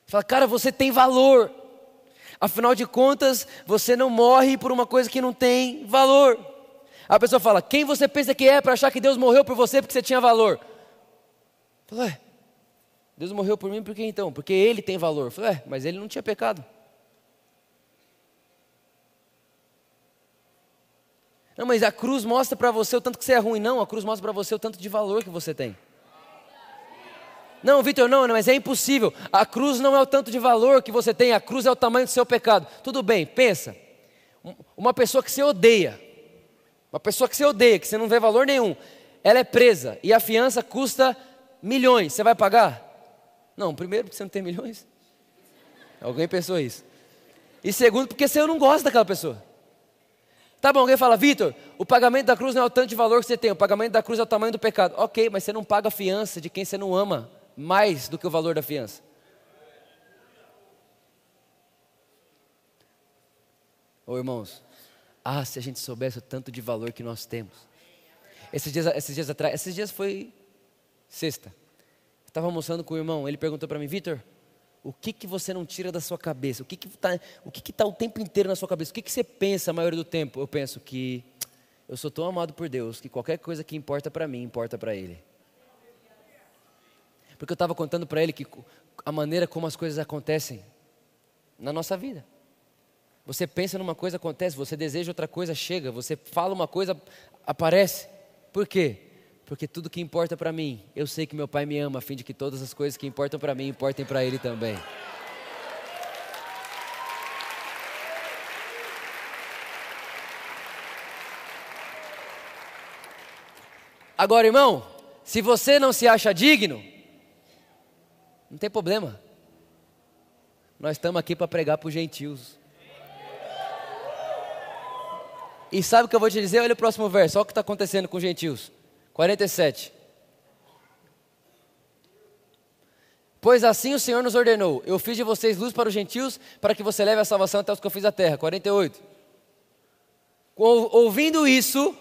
Fala, cara, você tem valor. Afinal de contas, você não morre por uma coisa que não tem valor. A pessoa fala: Quem você pensa que é para achar que Deus morreu por você porque você tinha valor? Fala, é, Deus morreu por mim por que então? Porque Ele tem valor. Fala, é, mas Ele não tinha pecado. Não, mas a cruz mostra para você o tanto que você é ruim. Não, a cruz mostra para você o tanto de valor que você tem. Não, Vitor, não, mas é impossível. A cruz não é o tanto de valor que você tem, a cruz é o tamanho do seu pecado. Tudo bem, pensa. Uma pessoa que você odeia, uma pessoa que você odeia, que você não vê valor nenhum, ela é presa e a fiança custa milhões. Você vai pagar? Não, primeiro porque você não tem milhões. Alguém pensou isso. E segundo, porque você não gosta daquela pessoa. Tá bom, alguém fala, Vitor, o pagamento da cruz não é o tanto de valor que você tem, o pagamento da cruz é o tamanho do pecado. Ok, mas você não paga a fiança de quem você não ama mais do que o valor da fiança. Ô irmãos, ah, se a gente soubesse o tanto de valor que nós temos. Esses dias, esses dias atrás, esses dias foi sexta. Estava almoçando com o irmão, ele perguntou para mim, Vitor, o que, que você não tira da sua cabeça? O que está o, que que tá o tempo inteiro na sua cabeça? O que, que você pensa a maioria do tempo? Eu penso que eu sou tão amado por Deus que qualquer coisa que importa para mim, importa para Ele. Porque eu estava contando para ele que a maneira como as coisas acontecem na nossa vida. Você pensa numa coisa, acontece, você deseja outra coisa, chega, você fala uma coisa, aparece. Por quê? Porque tudo que importa para mim, eu sei que meu Pai me ama, a fim de que todas as coisas que importam para mim importem para Ele também. Agora, irmão, se você não se acha digno, não tem problema. Nós estamos aqui para pregar para os gentios. E sabe o que eu vou te dizer? Olha o próximo verso, olha o que está acontecendo com os gentios. 47. Pois assim o Senhor nos ordenou: Eu fiz de vocês luz para os gentios, para que você leve a salvação até os que eu fiz a terra. 48. Ouvindo isso,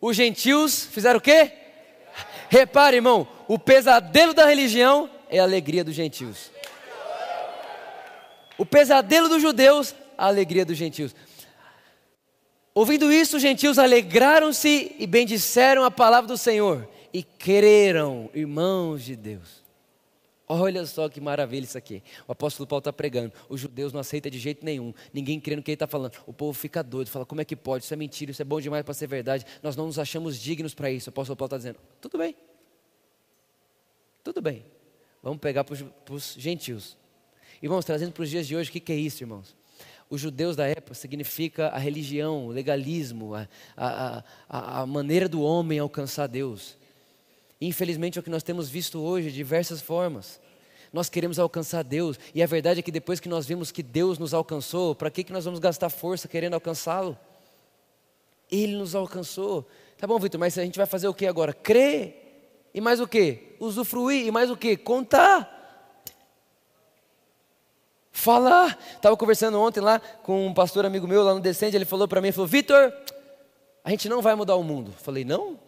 os gentios fizeram o quê? Repare, irmão, o pesadelo da religião é a alegria dos gentios. O pesadelo dos judeus, a alegria dos gentios. Ouvindo isso, os gentios alegraram-se e bendisseram a palavra do Senhor e creram, irmãos de Deus. Olha só que maravilha isso aqui. O apóstolo Paulo está pregando. Os judeus não aceitam de jeito nenhum. Ninguém crê no que ele está falando. O povo fica doido. Fala, como é que pode? Isso é mentira, isso é bom demais para ser verdade. Nós não nos achamos dignos para isso. O apóstolo Paulo está dizendo, tudo bem. Tudo bem. Vamos pegar para os gentios. Vamos trazendo para os dias de hoje, o que, que é isso, irmãos? Os judeus da época significa a religião, o legalismo, a, a, a, a maneira do homem alcançar Deus. Infelizmente é o que nós temos visto hoje de diversas formas. Nós queremos alcançar Deus, e a verdade é que depois que nós vimos que Deus nos alcançou, para que, que nós vamos gastar força querendo alcançá-lo? Ele nos alcançou. Tá bom, Vitor, mas a gente vai fazer o que agora? Crer. E mais o que? Usufruir. E mais o que? Contar falar. Estava conversando ontem lá com um pastor amigo meu lá no Descende, ele falou para mim, falou, Vitor, a gente não vai mudar o mundo. falei, não? Ele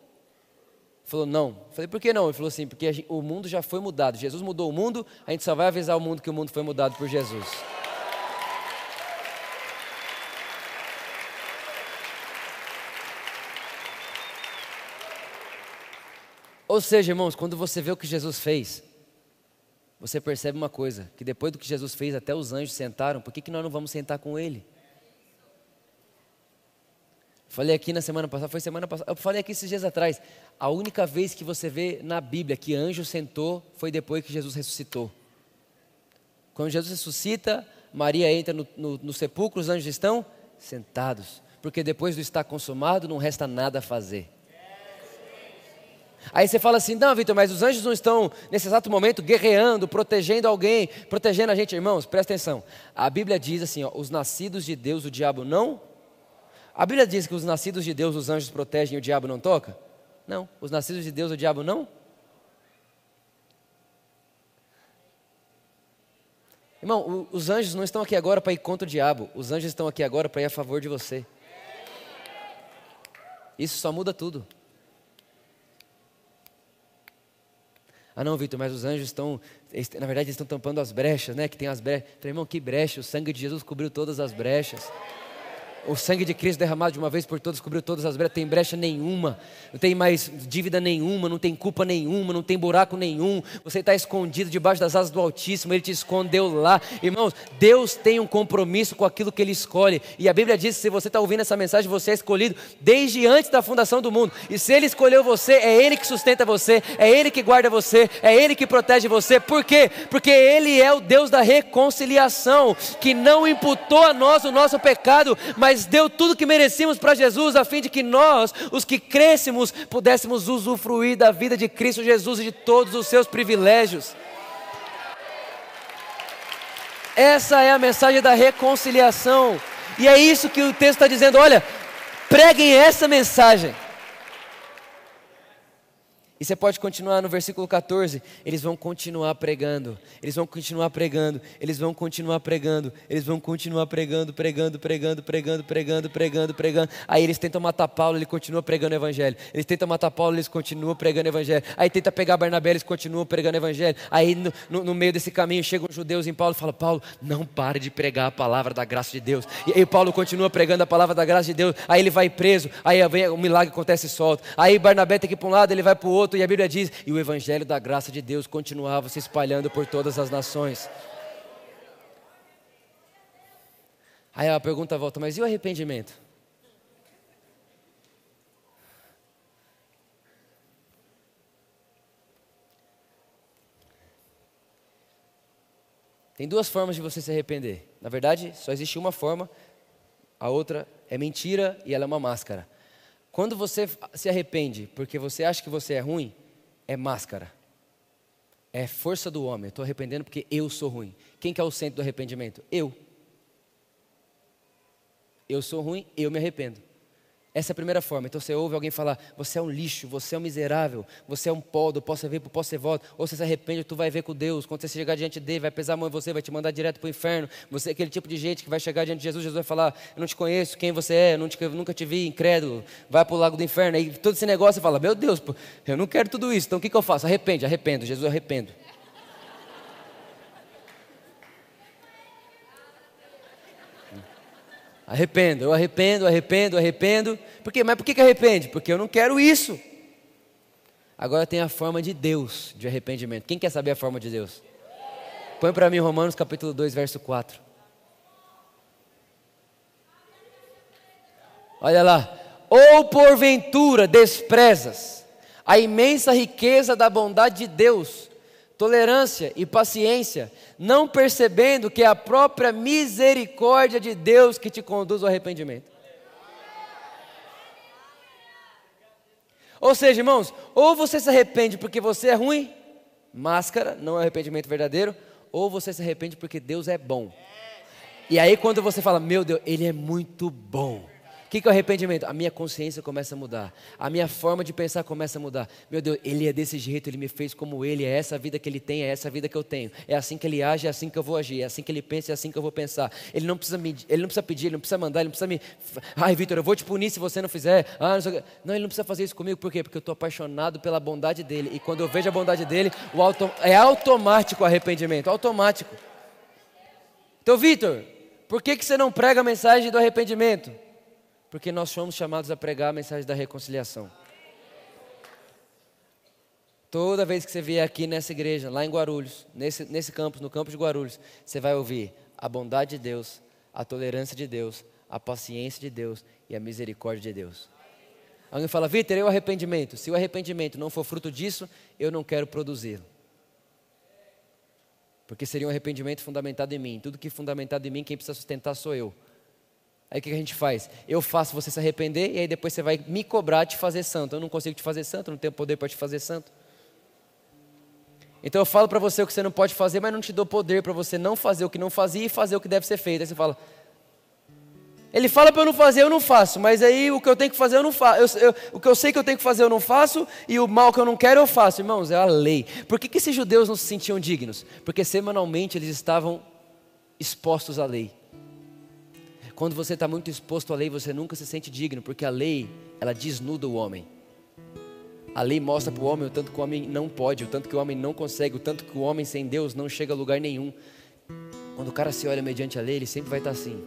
falou, não. falei, por que não? Ele falou assim, porque gente, o mundo já foi mudado. Jesus mudou o mundo, a gente só vai avisar o mundo que o mundo foi mudado por Jesus. Ou seja, irmãos, quando você vê o que Jesus fez, você percebe uma coisa: que depois do que Jesus fez, até os anjos sentaram, por que, que nós não vamos sentar com Ele? Falei aqui na semana passada, foi semana passada, eu falei aqui esses dias atrás. A única vez que você vê na Bíblia que anjo sentou foi depois que Jesus ressuscitou. Quando Jesus ressuscita, Maria entra no, no, no sepulcro, os anjos estão sentados. Porque depois do estar consumado, não resta nada a fazer. Aí você fala assim: não, Vitor, mas os anjos não estão nesse exato momento guerreando, protegendo alguém, protegendo a gente, irmãos, presta atenção. A Bíblia diz assim: ó, os nascidos de Deus, o diabo não. A Bíblia diz que os nascidos de Deus, os anjos protegem e o diabo não toca? Não. Os nascidos de Deus, o diabo não? Irmão, os anjos não estão aqui agora para ir contra o diabo, os anjos estão aqui agora para ir a favor de você. Isso só muda tudo. Ah, não, Vitor, mas os anjos estão, na verdade, eles estão tampando as brechas, né? Que tem as brechas. Falei, irmão, que brecha? O sangue de Jesus cobriu todas as brechas. O sangue de Cristo derramado de uma vez por todas cobriu todas as brechas, tem brecha nenhuma, não tem mais dívida nenhuma, não tem culpa nenhuma, não tem buraco nenhum. Você está escondido debaixo das asas do Altíssimo, Ele te escondeu lá. Irmãos, Deus tem um compromisso com aquilo que Ele escolhe. E a Bíblia diz: que se você está ouvindo essa mensagem, você é escolhido desde antes da fundação do mundo. E se Ele escolheu você, é Ele que sustenta você, é Ele que guarda você, é Ele que protege você. Por quê? Porque Ele é o Deus da reconciliação, que não imputou a nós o nosso pecado, mas mas deu tudo que merecíamos para Jesus, a fim de que nós, os que crescemos, pudéssemos usufruir da vida de Cristo Jesus e de todos os seus privilégios. Essa é a mensagem da reconciliação, e é isso que o texto está dizendo: olha, preguem essa mensagem. E você pode continuar no versículo 14. Eles vão continuar pregando, eles vão continuar pregando, eles vão continuar pregando, eles vão continuar pregando, pregando, pregando, pregando, pregando, pregando, pregando. Aí eles tentam matar Paulo, ele continua pregando o evangelho. Eles tentam matar Paulo, eles continuam pregando o evangelho. Aí tenta pegar Barnabé, eles continuam pregando o evangelho. Aí no, no, no meio desse caminho chegam os judeus em Paulo e falam: Paulo, não pare de pregar a palavra da graça de Deus. E aí Paulo continua pregando a palavra da graça de Deus. Aí ele vai preso, aí o milagre acontece e solta. Aí Barnabé tem que ir para um lado, ele vai para o outro outro, e a Bíblia diz: e o evangelho da graça de Deus continuava se espalhando por todas as nações. Aí a pergunta volta: mas e o arrependimento? Tem duas formas de você se arrepender. Na verdade, só existe uma forma, a outra é mentira e ela é uma máscara. Quando você se arrepende porque você acha que você é ruim, é máscara. É força do homem. Estou arrependendo porque eu sou ruim. Quem que é o centro do arrependimento? Eu. Eu sou ruim, eu me arrependo. Essa é a primeira forma. Então você ouve alguém falar: você é um lixo, você é um miserável, você é um pó, do posso ver, posso ser volta. Ou você se arrepende, tu vai ver com Deus. Quando você chegar diante dele, vai pesar a mão em você, vai te mandar direto para o inferno. Você é aquele tipo de gente que vai chegar diante de Jesus, Jesus vai falar: Eu não te conheço, quem você é, eu, te, nunca te vi, incrédulo, vai para o lago do inferno. Aí todo esse negócio você fala: Meu Deus, eu não quero tudo isso, então o que, que eu faço? Arrepende, arrependo, Jesus, arrependo. Arrependo, eu arrependo, arrependo, arrependo. Por quê? Mas por que, que arrepende? Porque eu não quero isso. Agora tem a forma de Deus de arrependimento. Quem quer saber a forma de Deus? Põe para mim Romanos capítulo 2, verso 4. Olha lá. Ou porventura desprezas a imensa riqueza da bondade de Deus, tolerância e paciência, não percebendo que é a própria misericórdia de Deus que te conduz ao arrependimento. Ou seja, irmãos, ou você se arrepende porque você é ruim, máscara, não é arrependimento verdadeiro, ou você se arrepende porque Deus é bom. E aí quando você fala, meu Deus, Ele é muito bom. O que, que é o arrependimento? A minha consciência começa a mudar. A minha forma de pensar começa a mudar. Meu Deus, Ele é desse jeito, Ele me fez como Ele, é essa vida que Ele tem, é essa vida que eu tenho. É assim que Ele age, é assim que eu vou agir, é assim que Ele pensa, é assim que eu vou pensar. Ele não precisa, medir, ele não precisa pedir, Ele não precisa mandar, Ele não precisa me... Ai, Vitor, eu vou te punir se você não fizer. Ah, não, não, Ele não precisa fazer isso comigo, por quê? Porque eu estou apaixonado pela bondade dEle. E quando eu vejo a bondade dEle, o é automático o arrependimento, automático. Então, Vitor, por que, que você não prega a mensagem do arrependimento? Porque nós somos chamados a pregar a mensagem da reconciliação. Toda vez que você vier aqui nessa igreja, lá em Guarulhos, nesse, nesse campus, no campus de Guarulhos, você vai ouvir a bondade de Deus, a tolerância de Deus, a paciência de Deus e a misericórdia de Deus. Alguém fala, Vitor, e o arrependimento? Se o arrependimento não for fruto disso, eu não quero produzi-lo. Porque seria um arrependimento fundamentado em mim. Tudo que é fundamentado em mim, quem precisa sustentar sou eu. Aí o que a gente faz? Eu faço você se arrepender e aí depois você vai me cobrar de fazer santo. Eu não consigo te fazer santo, não tenho poder para te fazer santo. Então eu falo para você o que você não pode fazer, mas não te dou poder para você não fazer o que não fazia e fazer o que deve ser feito. Aí você fala, ele fala para eu não fazer, eu não faço, mas aí o que eu tenho que fazer eu não faço. Eu, eu, o que eu sei que eu tenho que fazer eu não faço, e o mal que eu não quero eu faço. Irmãos, é a lei. Por que, que esses judeus não se sentiam dignos? Porque semanalmente eles estavam expostos à lei. Quando você está muito exposto à lei, você nunca se sente digno, porque a lei, ela desnuda o homem. A lei mostra para o homem o tanto que o homem não pode, o tanto que o homem não consegue, o tanto que o homem sem Deus não chega a lugar nenhum. Quando o cara se olha mediante a lei, ele sempre vai estar assim: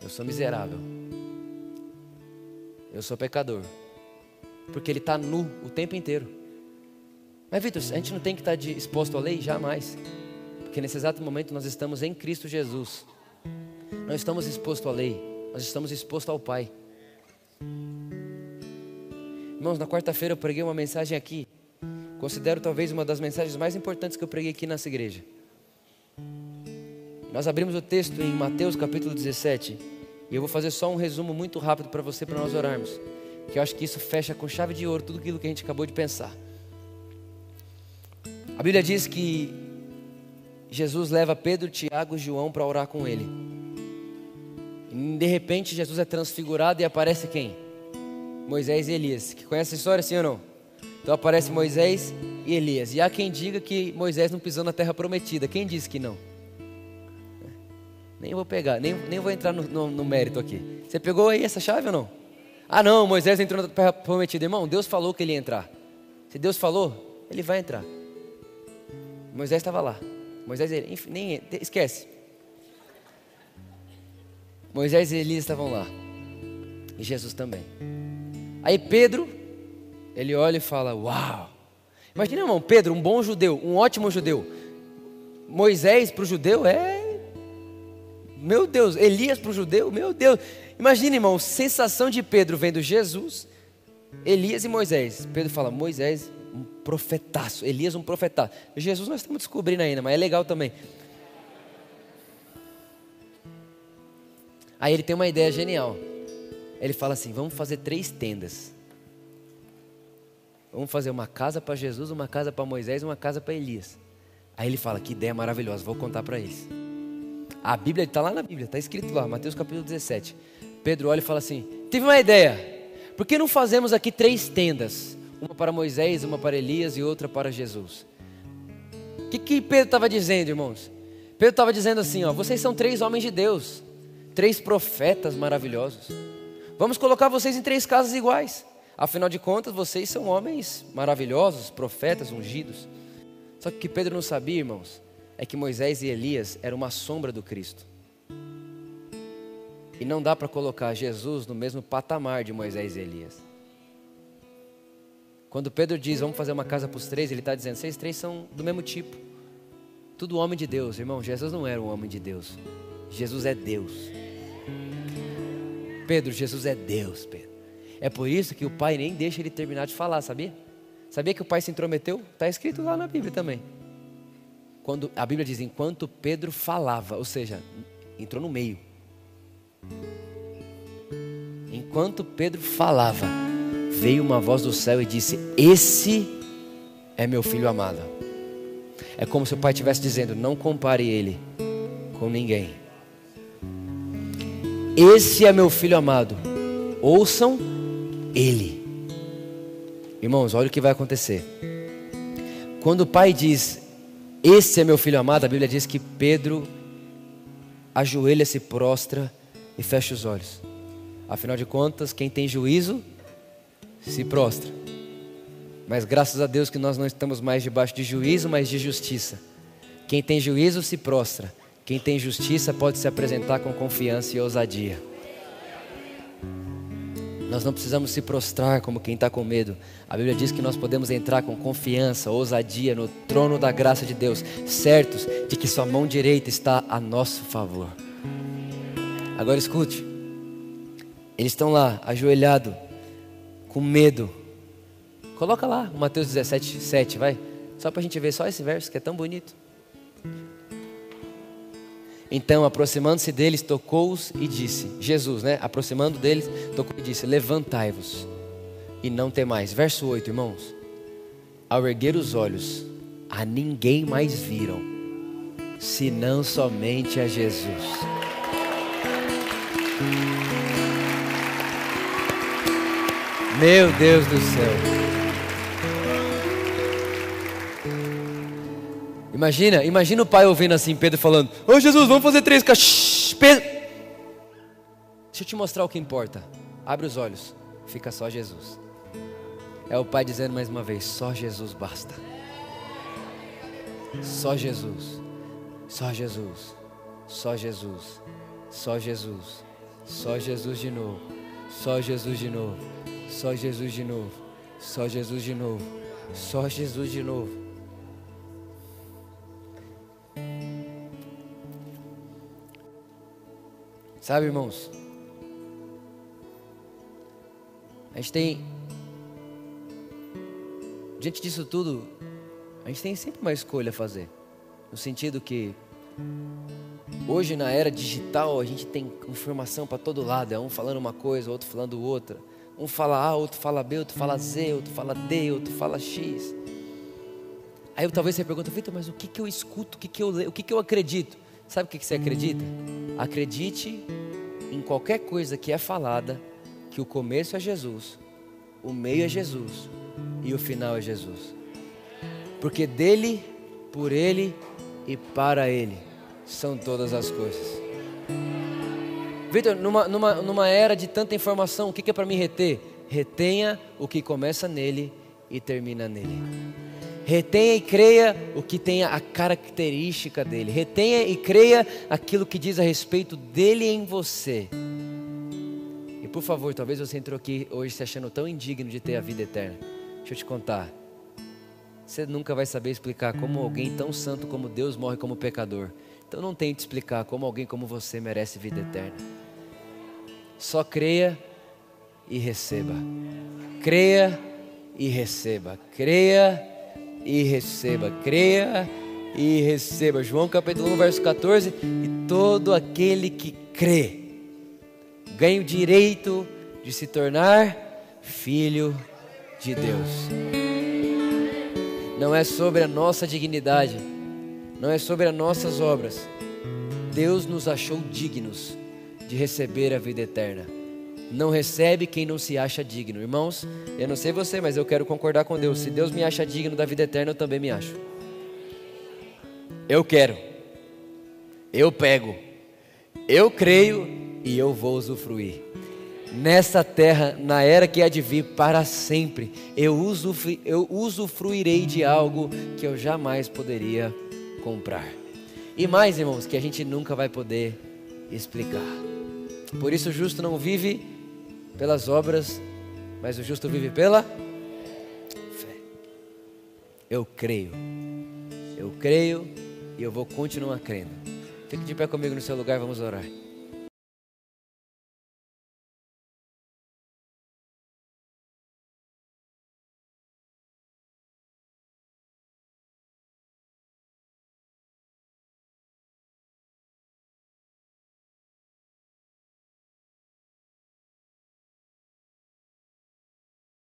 Eu sou miserável. Eu sou pecador. Porque ele está nu o tempo inteiro. Mas, Vitor, a gente não tem que estar tá exposto à lei? Jamais. Porque nesse exato momento nós estamos em Cristo Jesus. Não estamos expostos à lei, nós estamos expostos ao Pai. Irmãos, na quarta-feira eu preguei uma mensagem aqui. Considero talvez uma das mensagens mais importantes que eu preguei aqui nessa igreja. Nós abrimos o texto em Mateus capítulo 17. E eu vou fazer só um resumo muito rápido para você, para nós orarmos. Que eu acho que isso fecha com chave de ouro tudo aquilo que a gente acabou de pensar. A Bíblia diz que Jesus leva Pedro, Tiago e João para orar com ele. De repente Jesus é transfigurado e aparece quem? Moisés e Elias. Que conhece a história, sim ou não? Então aparece Moisés e Elias. E há quem diga que Moisés não pisou na terra prometida. Quem disse que não? Nem vou pegar, nem, nem vou entrar no, no, no mérito aqui. Você pegou aí essa chave ou não? Ah, não, Moisés entrou na terra prometida. Irmão, Deus falou que ele ia entrar. Se Deus falou, ele vai entrar. Moisés estava lá. Moisés, enfim, nem esquece. Moisés e Elias estavam lá. E Jesus também. Aí Pedro, ele olha e fala: Uau! Imagina, irmão, Pedro, um bom judeu, um ótimo judeu. Moisés para o judeu é. Meu Deus, Elias para o judeu, meu Deus. Imagina, irmão, sensação de Pedro vendo Jesus, Elias e Moisés. Pedro fala: Moisés, um profetaço. Elias, um profetaço. Jesus, nós estamos descobrindo ainda, mas é legal também. Aí ele tem uma ideia genial. Ele fala assim: vamos fazer três tendas. Vamos fazer uma casa para Jesus, uma casa para Moisés uma casa para Elias. Aí ele fala: que ideia maravilhosa, vou contar para eles. A Bíblia está lá na Bíblia, está escrito lá, Mateus capítulo 17. Pedro olha e fala assim: tive uma ideia. Por que não fazemos aqui três tendas? Uma para Moisés, uma para Elias e outra para Jesus. O que, que Pedro estava dizendo, irmãos? Pedro estava dizendo assim: ó, vocês são três homens de Deus três profetas maravilhosos. Vamos colocar vocês em três casas iguais. Afinal de contas, vocês são homens maravilhosos, profetas ungidos. Só que o que Pedro não sabia, irmãos, é que Moisés e Elias eram uma sombra do Cristo. E não dá para colocar Jesus no mesmo patamar de Moisés e Elias. Quando Pedro diz, vamos fazer uma casa para os três, ele está dizendo, vocês três são do mesmo tipo. Tudo homem de Deus, irmão. Jesus não era um homem de Deus. Jesus é Deus. Pedro, Jesus é Deus, Pedro. É por isso que o pai nem deixa ele terminar de falar, sabia? Sabia que o pai se intrometeu? Está escrito lá na Bíblia também. Quando a Bíblia diz enquanto Pedro falava, ou seja, entrou no meio. Enquanto Pedro falava, veio uma voz do céu e disse: Esse é meu filho amado. É como se o pai estivesse dizendo: Não compare ele com ninguém. Esse é meu filho amado. Ouçam ele. Irmãos, olha o que vai acontecer. Quando o pai diz: Esse é meu filho amado, a Bíblia diz que Pedro ajoelha, se prostra e fecha os olhos. Afinal de contas, quem tem juízo se prostra. Mas graças a Deus que nós não estamos mais debaixo de juízo, mas de justiça. Quem tem juízo se prostra. Quem tem justiça pode se apresentar com confiança e ousadia. Nós não precisamos se prostrar como quem está com medo. A Bíblia diz que nós podemos entrar com confiança, ousadia no trono da graça de Deus, certos de que Sua mão direita está a nosso favor. Agora escute: eles estão lá, ajoelhados, com medo. Coloca lá, Mateus 17, 7, vai. Só para a gente ver só esse verso que é tão bonito. Então, aproximando-se deles, tocou-os e disse: Jesus, né? Aproximando deles, tocou e disse: Levantai-vos e não temais. Verso 8, irmãos. Ao erguer os olhos, a ninguém mais viram, senão somente a Jesus. Meu Deus do céu. Imagina, imagina o pai ouvindo assim, Pedro falando: Ô Jesus, vamos fazer três caixas. Pedro. Deixa eu te mostrar o que importa. Abre os olhos, fica só Jesus. É o pai dizendo mais uma vez: só Jesus basta. Só Jesus. Só Jesus. Só Jesus. Só Jesus. Só Jesus de novo. Só Jesus de novo. Só Jesus de novo. Só Jesus de novo. Só Jesus de novo. Sabe, irmãos? A gente tem. Diante disso tudo, a gente tem sempre uma escolha a fazer. No sentido que hoje na era digital a gente tem informação para todo lado, é um falando uma coisa, outro falando outra. Um fala A, outro fala B, outro fala Z, outro fala D, outro fala X. Aí talvez você pergunta, Vitor, mas o que, que eu escuto, o que, que eu leio, o que, que eu acredito? Sabe o que, você acredita? Acredite em qualquer coisa que é falada, que o começo é Jesus, o meio é Jesus e o final é Jesus. Porque dele, por ele e para ele são todas as coisas. Vitor, numa, numa, numa era de tanta informação, o que, é para mim reter? Retenha o que começa nele e termina nele. Retenha e creia o que tem a característica dele. Retenha e creia aquilo que diz a respeito dele em você. E por favor, talvez você entrou aqui hoje se achando tão indigno de ter a vida eterna. Deixa eu te contar. Você nunca vai saber explicar como alguém tão santo como Deus morre como pecador. Então não tente explicar como alguém como você merece vida eterna. Só creia e receba. Creia e receba. Creia e receba. Creia e receba. João capítulo 1, verso 14. E todo aquele que crê ganha o direito de se tornar filho de Deus. Não é sobre a nossa dignidade, não é sobre as nossas obras. Deus nos achou dignos de receber a vida eterna. Não recebe quem não se acha digno. Irmãos, eu não sei você, mas eu quero concordar com Deus. Se Deus me acha digno da vida eterna, eu também me acho. Eu quero. Eu pego. Eu creio e eu vou usufruir. Nessa terra, na era que há de vir para sempre, eu, eu usufruirei de algo que eu jamais poderia comprar. E mais, irmãos, que a gente nunca vai poder explicar. Por isso o justo não vive pelas obras, mas o justo vive pela fé. Eu creio. Eu creio e eu vou continuar crendo. Fique de pé comigo no seu lugar, vamos orar.